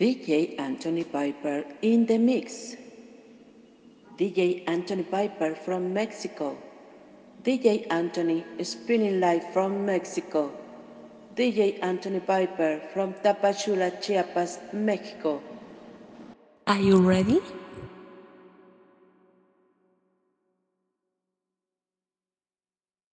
DJ Anthony Veeper in the mix. DJ Anthony Veeper from Mexico. DJ Anthony spinning live from Mexico. DJ Anthony Veeper from Tapachula, Chiapas, Mexico. Are you ready?